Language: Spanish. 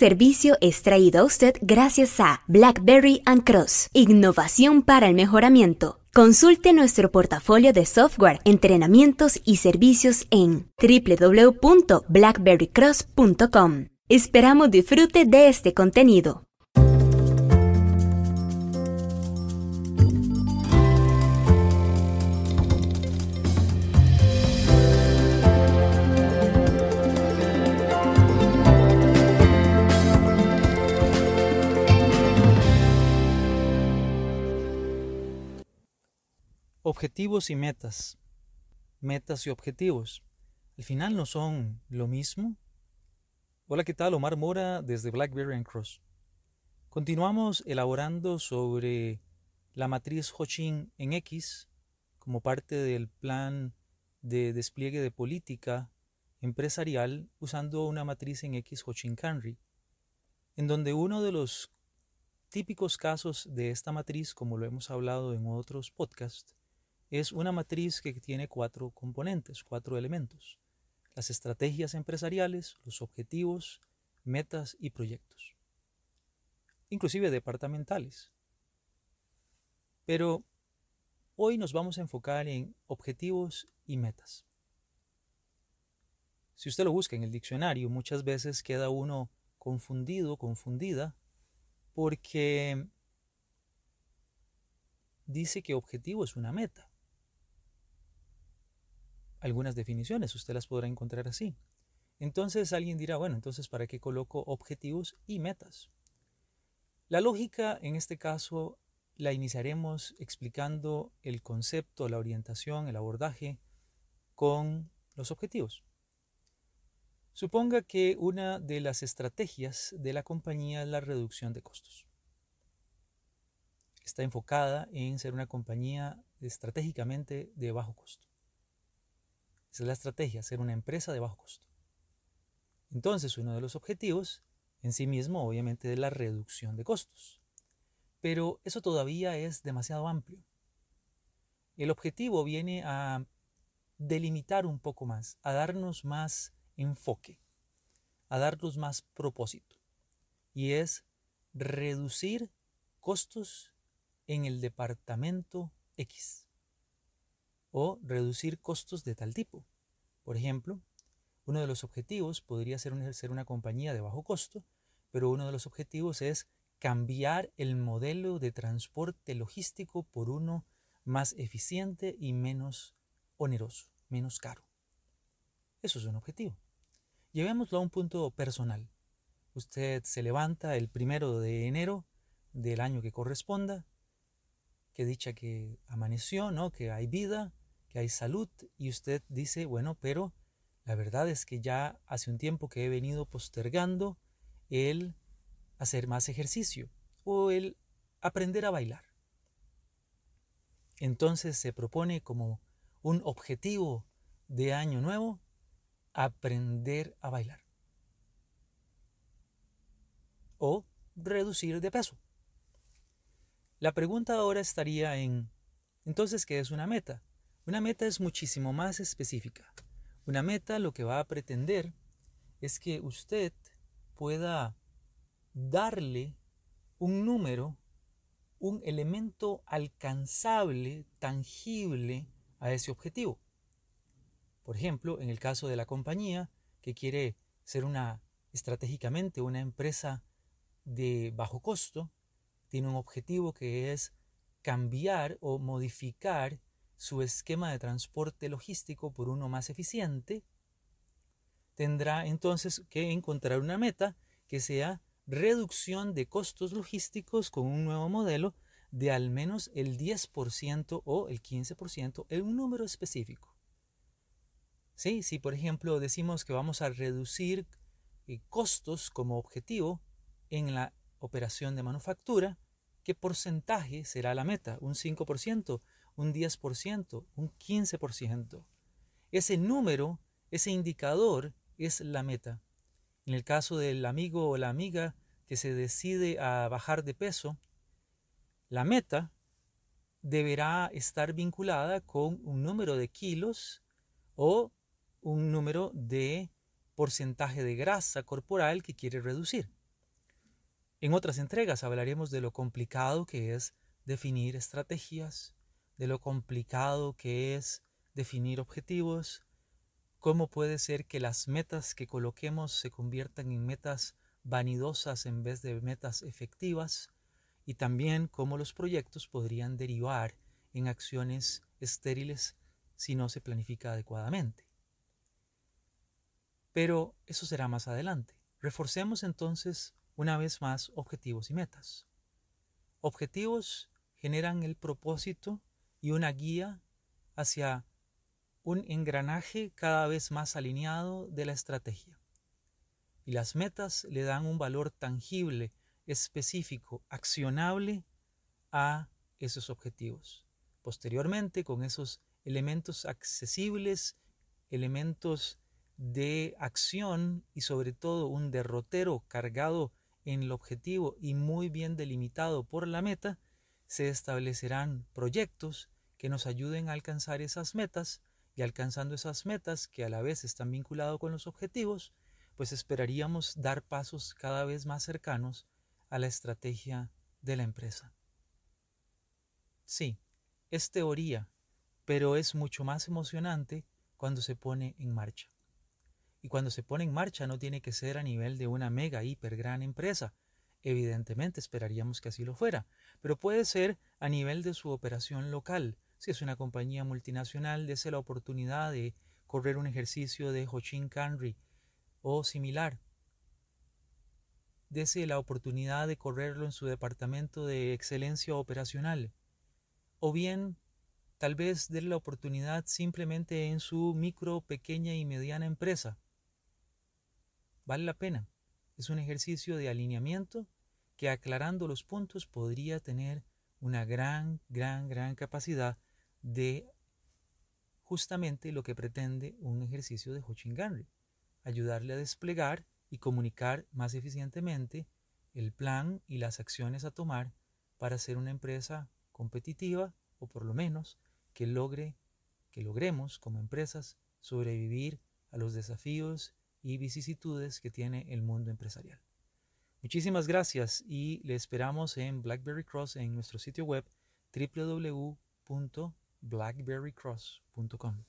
servicio es traído a usted gracias a BlackBerry Cross, innovación para el mejoramiento. Consulte nuestro portafolio de software, entrenamientos y servicios en www.blackberrycross.com. Esperamos disfrute de este contenido. Objetivos y metas. Metas y objetivos. Al final no son lo mismo. Hola, ¿qué tal? Omar Mora desde Blackberry and Cross. Continuamos elaborando sobre la matriz Hochin en X como parte del plan de despliegue de política empresarial usando una matriz en X Hochin Canry, en donde uno de los típicos casos de esta matriz, como lo hemos hablado en otros podcasts, es una matriz que tiene cuatro componentes, cuatro elementos. Las estrategias empresariales, los objetivos, metas y proyectos. Inclusive departamentales. Pero hoy nos vamos a enfocar en objetivos y metas. Si usted lo busca en el diccionario, muchas veces queda uno confundido, confundida, porque dice que objetivo es una meta algunas definiciones, usted las podrá encontrar así. Entonces alguien dirá, bueno, entonces ¿para qué coloco objetivos y metas? La lógica en este caso la iniciaremos explicando el concepto, la orientación, el abordaje con los objetivos. Suponga que una de las estrategias de la compañía es la reducción de costos. Está enfocada en ser una compañía estratégicamente de bajo costo. Esa es la estrategia, ser una empresa de bajo costo. Entonces, uno de los objetivos en sí mismo, obviamente, es la reducción de costos. Pero eso todavía es demasiado amplio. El objetivo viene a delimitar un poco más, a darnos más enfoque, a darnos más propósito. Y es reducir costos en el departamento X o reducir costos de tal tipo. Por ejemplo, uno de los objetivos podría ser, ser una compañía de bajo costo, pero uno de los objetivos es cambiar el modelo de transporte logístico por uno más eficiente y menos oneroso, menos caro. Eso es un objetivo. Llevémoslo a un punto personal. Usted se levanta el primero de enero del año que corresponda, que dicha que amaneció, ¿no? que hay vida, que hay salud y usted dice, bueno, pero la verdad es que ya hace un tiempo que he venido postergando el hacer más ejercicio o el aprender a bailar. Entonces se propone como un objetivo de año nuevo aprender a bailar o reducir de peso. La pregunta ahora estaría en, entonces, ¿qué es una meta? Una meta es muchísimo más específica. Una meta lo que va a pretender es que usted pueda darle un número, un elemento alcanzable, tangible a ese objetivo. Por ejemplo, en el caso de la compañía que quiere ser una estratégicamente una empresa de bajo costo, tiene un objetivo que es cambiar o modificar su esquema de transporte logístico por uno más eficiente, tendrá entonces que encontrar una meta que sea reducción de costos logísticos con un nuevo modelo de al menos el 10% o el 15% en un número específico. Sí, si por ejemplo decimos que vamos a reducir eh, costos como objetivo en la operación de manufactura, ¿qué porcentaje será la meta? ¿Un 5%? Un 10%, un 15%. Ese número, ese indicador es la meta. En el caso del amigo o la amiga que se decide a bajar de peso, la meta deberá estar vinculada con un número de kilos o un número de porcentaje de grasa corporal que quiere reducir. En otras entregas hablaremos de lo complicado que es definir estrategias, de lo complicado que es definir objetivos, cómo puede ser que las metas que coloquemos se conviertan en metas vanidosas en vez de metas efectivas, y también cómo los proyectos podrían derivar en acciones estériles si no se planifica adecuadamente. Pero eso será más adelante. Reforcemos entonces una vez más objetivos y metas. Objetivos generan el propósito y una guía hacia un engranaje cada vez más alineado de la estrategia. Y las metas le dan un valor tangible, específico, accionable a esos objetivos. Posteriormente, con esos elementos accesibles, elementos de acción y sobre todo un derrotero cargado en el objetivo y muy bien delimitado por la meta, se establecerán proyectos que nos ayuden a alcanzar esas metas y alcanzando esas metas que a la vez están vinculados con los objetivos, pues esperaríamos dar pasos cada vez más cercanos a la estrategia de la empresa. Sí, es teoría, pero es mucho más emocionante cuando se pone en marcha. Y cuando se pone en marcha no tiene que ser a nivel de una mega, hiper gran empresa. Evidentemente esperaríamos que así lo fuera, pero puede ser a nivel de su operación local. Si es una compañía multinacional, dése la oportunidad de correr un ejercicio de Hochin Kanri o similar. Dese la oportunidad de correrlo en su departamento de excelencia operacional. O bien, tal vez dé la oportunidad simplemente en su micro, pequeña y mediana empresa. Vale la pena. Es un ejercicio de alineamiento que aclarando los puntos podría tener una gran, gran, gran capacidad de justamente lo que pretende un ejercicio de Hochin ayudarle a desplegar y comunicar más eficientemente el plan y las acciones a tomar para ser una empresa competitiva o por lo menos que logre que logremos como empresas sobrevivir a los desafíos y vicisitudes que tiene el mundo empresarial. Muchísimas gracias y le esperamos en BlackBerry Cross en nuestro sitio web www.blackberrycross.com.